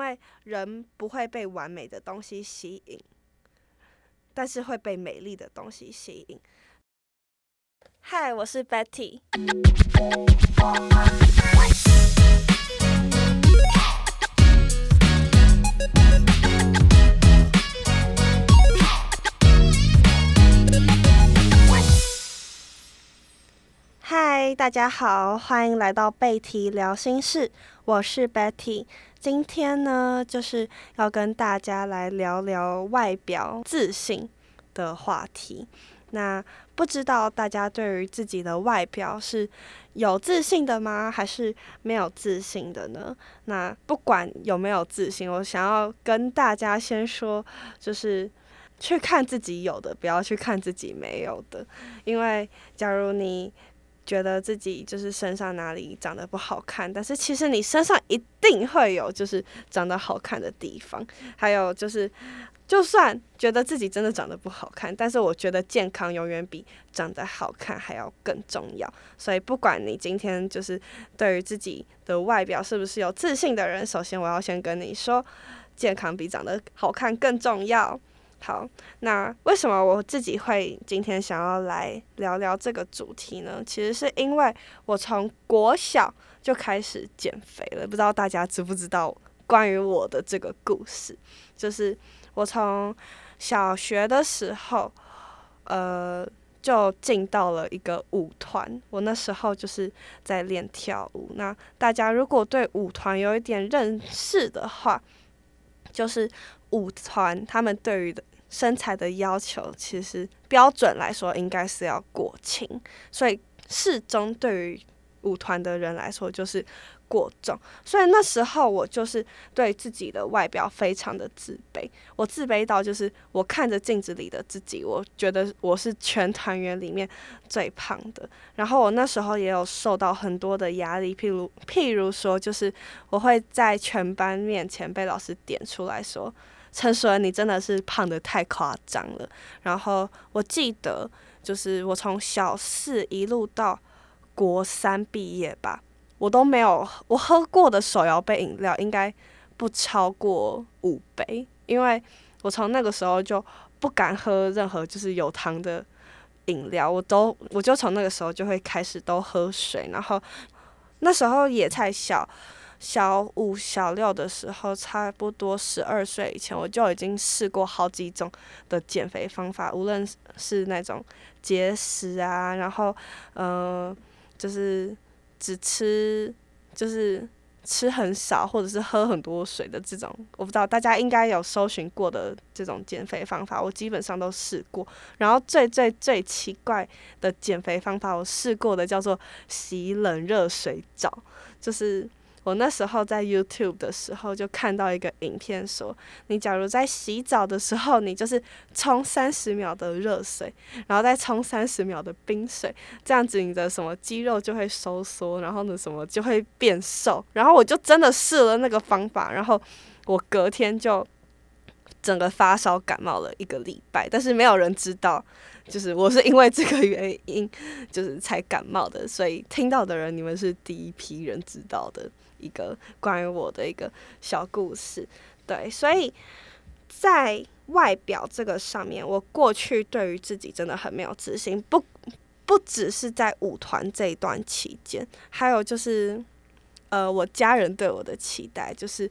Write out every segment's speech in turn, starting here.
为人不会被完美的东西吸引，但是会被美丽的东西吸引。嗨，我是 Betty。嗨，大家好，欢迎来到贝提聊心事，我是 Betty。今天呢，就是要跟大家来聊聊外表自信的话题。那不知道大家对于自己的外表是有自信的吗？还是没有自信的呢？那不管有没有自信，我想要跟大家先说，就是去看自己有的，不要去看自己没有的，因为假如你。觉得自己就是身上哪里长得不好看，但是其实你身上一定会有就是长得好看的地方。还有就是，就算觉得自己真的长得不好看，但是我觉得健康永远比长得好看还要更重要。所以不管你今天就是对于自己的外表是不是有自信的人，首先我要先跟你说，健康比长得好看更重要。好，那为什么我自己会今天想要来聊聊这个主题呢？其实是因为我从国小就开始减肥了，不知道大家知不知道关于我的这个故事？就是我从小学的时候，呃，就进到了一个舞团，我那时候就是在练跳舞。那大家如果对舞团有一点认识的话，就是舞团他们对于的。身材的要求其实标准来说应该是要过轻，所以适中对于舞团的人来说就是过重。所以那时候我就是对自己的外表非常的自卑，我自卑到就是我看着镜子里的自己，我觉得我是全团员里面最胖的。然后我那时候也有受到很多的压力，譬如譬如说就是我会在全班面前被老师点出来说。陈淑，你真的是胖的太夸张了。然后我记得，就是我从小四一路到国三毕业吧，我都没有我喝过的手摇杯饮料应该不超过五杯，因为我从那个时候就不敢喝任何就是有糖的饮料，我都我就从那个时候就会开始都喝水，然后那时候也太小。小五、小六的时候，差不多十二岁以前，我就已经试过好几种的减肥方法，无论是那种节食啊，然后，呃，就是只吃，就是吃很少，或者是喝很多水的这种，我不知道大家应该有搜寻过的这种减肥方法，我基本上都试过。然后最最最奇怪的减肥方法，我试过的叫做洗冷热水澡，就是。我那时候在 YouTube 的时候，就看到一个影片说，你假如在洗澡的时候，你就是冲三十秒的热水，然后再冲三十秒的冰水，这样子你的什么肌肉就会收缩，然后呢什么就会变瘦。然后我就真的试了那个方法，然后我隔天就整个发烧感冒了一个礼拜，但是没有人知道，就是我是因为这个原因就是才感冒的，所以听到的人你们是第一批人知道的。一个关于我的一个小故事，对，所以在外表这个上面，我过去对于自己真的很没有自信，不不只是在舞团这一段期间，还有就是，呃，我家人对我的期待就是。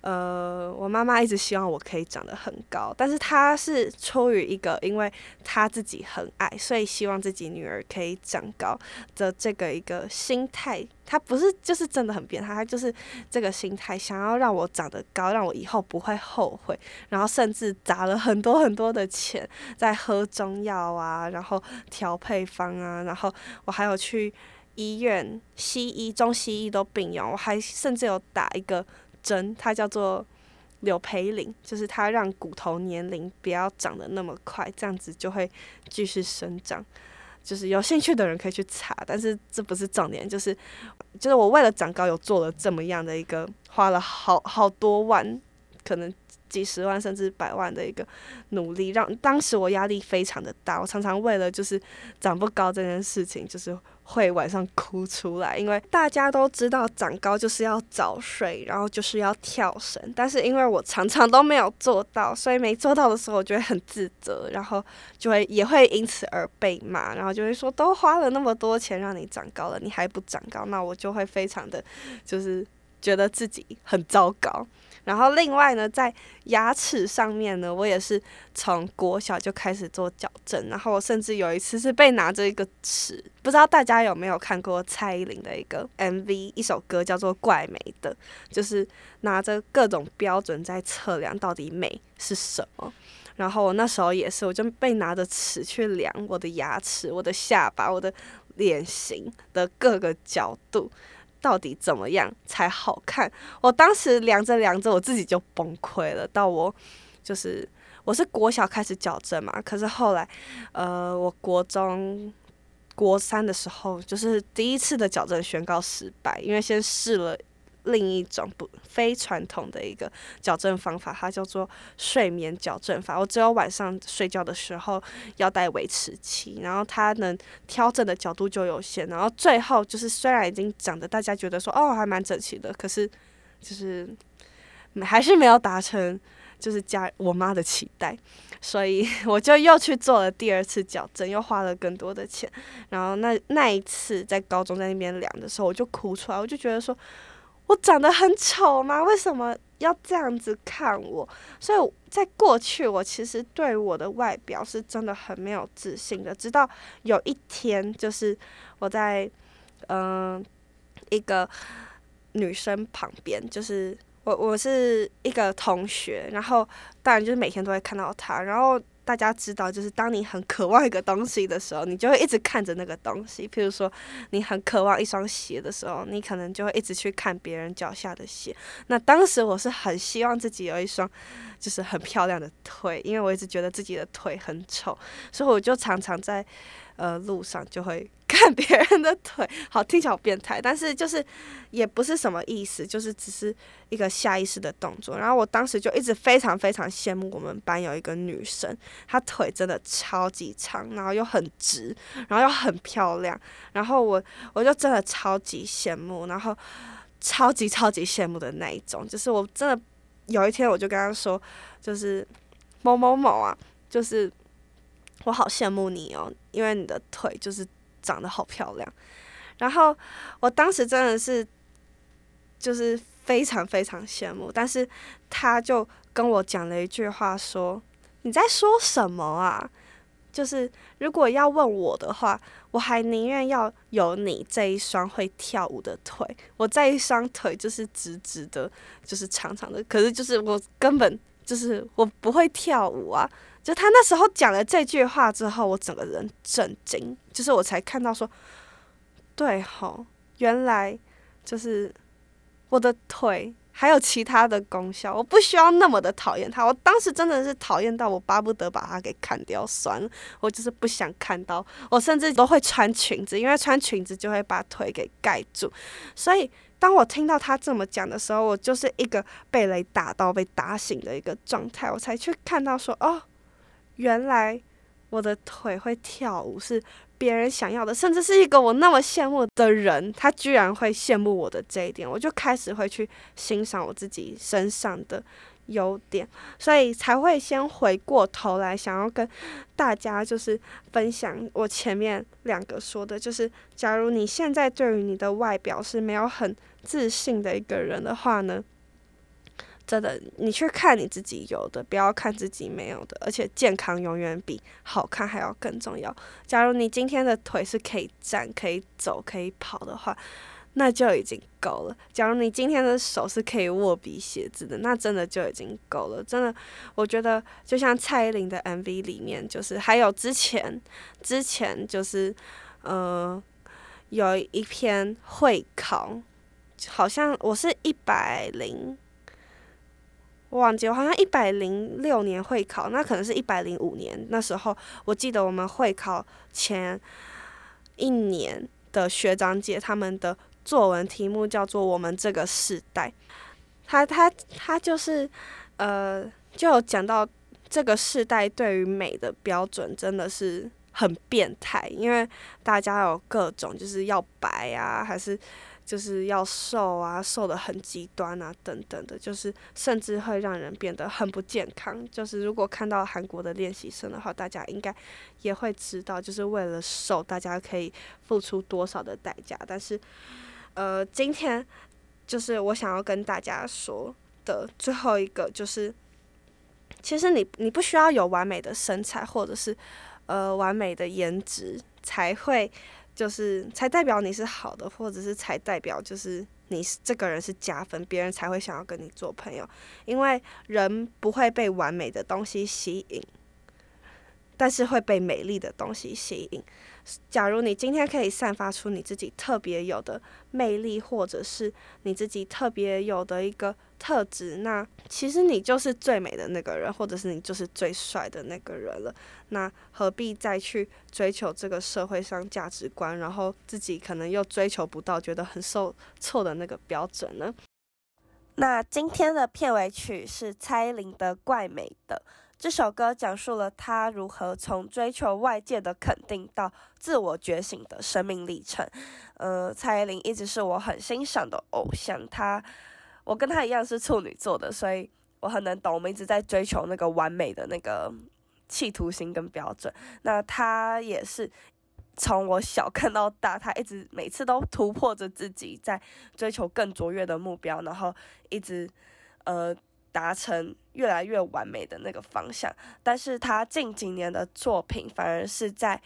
呃，我妈妈一直希望我可以长得很高，但是她是出于一个，因为她自己很矮，所以希望自己女儿可以长高的这个一个心态。她不是就是真的很变态，她就是这个心态，想要让我长得高，让我以后不会后悔。然后甚至砸了很多很多的钱在喝中药啊，然后调配方啊，然后我还有去医院西医、中西医都并用，我还甚至有打一个。针，它叫做柳培林，就是它让骨头年龄不要长得那么快，这样子就会继续生长。就是有兴趣的人可以去查，但是这不是重点，就是就是我为了长高，有做了这么样的一个，花了好好多万，可能几十万甚至百万的一个努力，让当时我压力非常的大，我常常为了就是长不高这件事情，就是会晚上哭出来，因为大家都知道长高就是要早睡，然后就是要跳绳，但是因为我常常都没有做到，所以没做到的时候，我就会很自责，然后就会也会因此而被骂，然后就会说都花了那么多钱让你长高了，你还不长高，那我就会非常的就是觉得自己很糟糕。然后另外呢，在牙齿上面呢，我也是从国小就开始做矫正。然后我甚至有一次是被拿着一个尺，不知道大家有没有看过蔡依林的一个 MV，一首歌叫做《怪美的》，就是拿着各种标准在测量到底美是什么。然后我那时候也是，我就被拿着尺去量我的牙齿、我的下巴、我的脸型的各个角度。到底怎么样才好看？我当时量着量着，我自己就崩溃了。到我就是我是国小开始矫正嘛，可是后来，呃，我国中国三的时候，就是第一次的矫正宣告失败，因为先试了。另一种不非传统的一个矫正方法，它叫做睡眠矫正法。我只有晚上睡觉的时候要戴维持器，然后它能调整的角度就有限。然后最后就是虽然已经长得大家觉得说哦还蛮整齐的，可是就是还是没有达成就是家我妈的期待，所以我就又去做了第二次矫正，又花了更多的钱。然后那那一次在高中在那边量的时候，我就哭出来，我就觉得说。我长得很丑吗？为什么要这样子看我？所以在过去，我其实对我的外表是真的很没有自信的。直到有一天，就是我在嗯一个女生旁边，就是我我是一个同学，然后当然就是每天都会看到她，然后。大家知道，就是当你很渴望一个东西的时候，你就会一直看着那个东西。譬如说，你很渴望一双鞋的时候，你可能就会一直去看别人脚下的鞋。那当时我是很希望自己有一双，就是很漂亮的腿，因为我一直觉得自己的腿很丑，所以我就常常在呃路上就会。看别人的腿，好听起来好变态，但是就是也不是什么意思，就是只是一个下意识的动作。然后我当时就一直非常非常羡慕我们班有一个女生，她腿真的超级长，然后又很直，然后又很漂亮。然后我我就真的超级羡慕，然后超级超级羡慕的那一种。就是我真的有一天我就跟她说，就是某某某啊，就是我好羡慕你哦，因为你的腿就是。长得好漂亮，然后我当时真的是就是非常非常羡慕，但是他就跟我讲了一句话，说你在说什么啊？就是如果要问我的话，我还宁愿要有你这一双会跳舞的腿，我这一双腿就是直直的，就是长长的，可是就是我根本就是我不会跳舞啊。就他那时候讲了这句话之后，我整个人震惊，就是我才看到说，对吼，原来就是我的腿还有其他的功效，我不需要那么的讨厌他。我当时真的是讨厌到我巴不得把它给砍掉算了，我就是不想看到。我甚至都会穿裙子，因为穿裙子就会把腿给盖住。所以当我听到他这么讲的时候，我就是一个被雷打到、被打醒的一个状态，我才去看到说，哦。原来我的腿会跳舞是别人想要的，甚至是一个我那么羡慕的人，他居然会羡慕我的这一点，我就开始会去欣赏我自己身上的优点，所以才会先回过头来想要跟大家就是分享我前面两个说的，就是假如你现在对于你的外表是没有很自信的一个人的话呢？真的，你去看你自己有的，不要看自己没有的。而且健康永远比好看还要更重要。假如你今天的腿是可以站、可以走、可以跑的话，那就已经够了。假如你今天的手是可以握笔写字的，那真的就已经够了。真的，我觉得就像蔡依林的 MV 里面，就是还有之前之前就是呃有一篇会考，好像我是一百零。我忘记，我好像一百零六年会考，那可能是一百零五年。那时候我记得我们会考前一年的学长姐他们的作文题目叫做《我们这个时代》，他他他就是呃，就讲到这个时代对于美的标准真的是。很变态，因为大家有各种就是要白啊，还是就是要瘦啊，瘦的很极端啊，等等的，就是甚至会让人变得很不健康。就是如果看到韩国的练习生的话，大家应该也会知道，就是为了瘦，大家可以付出多少的代价。但是，呃，今天就是我想要跟大家说的最后一个，就是其实你你不需要有完美的身材，或者是。呃，完美的颜值才会，就是才代表你是好的，或者是才代表就是你是这个人是加分，别人才会想要跟你做朋友。因为人不会被完美的东西吸引，但是会被美丽的东西吸引。假如你今天可以散发出你自己特别有的魅力，或者是你自己特别有的一个。特质，那其实你就是最美的那个人，或者是你就是最帅的那个人了。那何必再去追求这个社会上价值观，然后自己可能又追求不到，觉得很受挫的那个标准呢？那今天的片尾曲是蔡依林的《怪美的》。这首歌讲述了她如何从追求外界的肯定到自我觉醒的生命历程。呃，蔡依林一直是我很欣赏的偶像，她。我跟他一样是处女座的，所以我很能懂。我们一直在追求那个完美的那个企图心跟标准。那他也是从我小看到大，他一直每次都突破着自己，在追求更卓越的目标，然后一直呃达成越来越完美的那个方向。但是他近几年的作品反而是在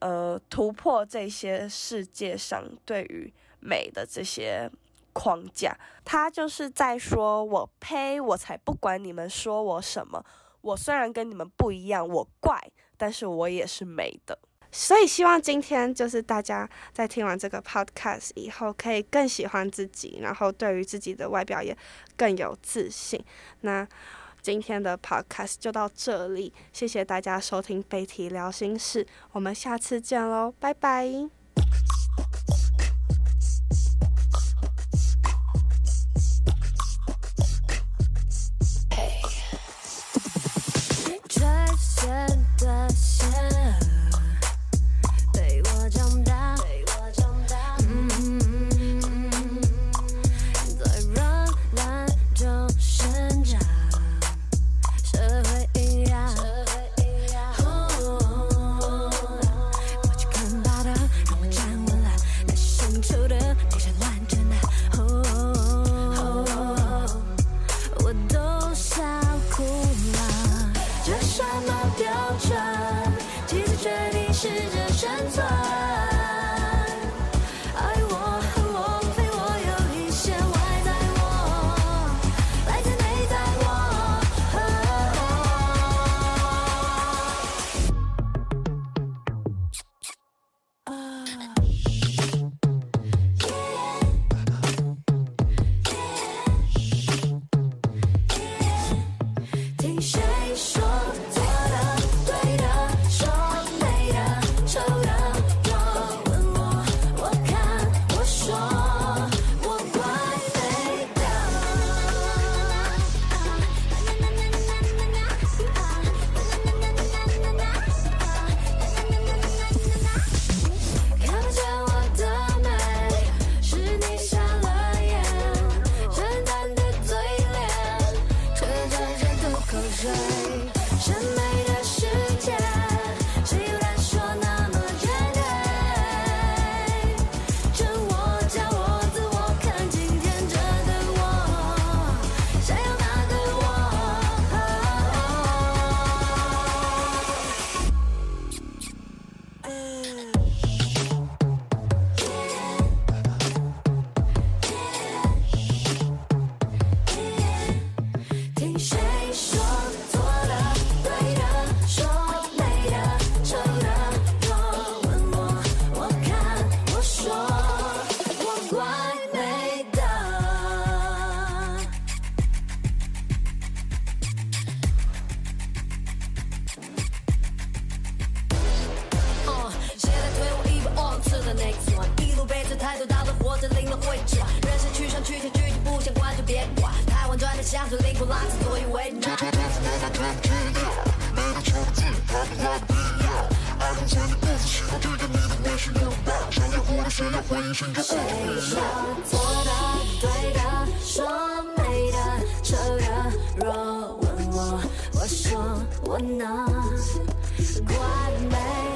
呃突破这些世界上对于美的这些。框架，他就是在说：“我呸，我才不管你们说我什么。我虽然跟你们不一样，我怪，但是我也是美的。所以希望今天就是大家在听完这个 podcast 以后，可以更喜欢自己，然后对于自己的外表也更有自信。那今天的 podcast 就到这里，谢谢大家收听贝提聊心事，我们下次见喽，拜拜。”生存。pleasure 加所以的你的说错的对的说美的丑的若问我我说我那怪美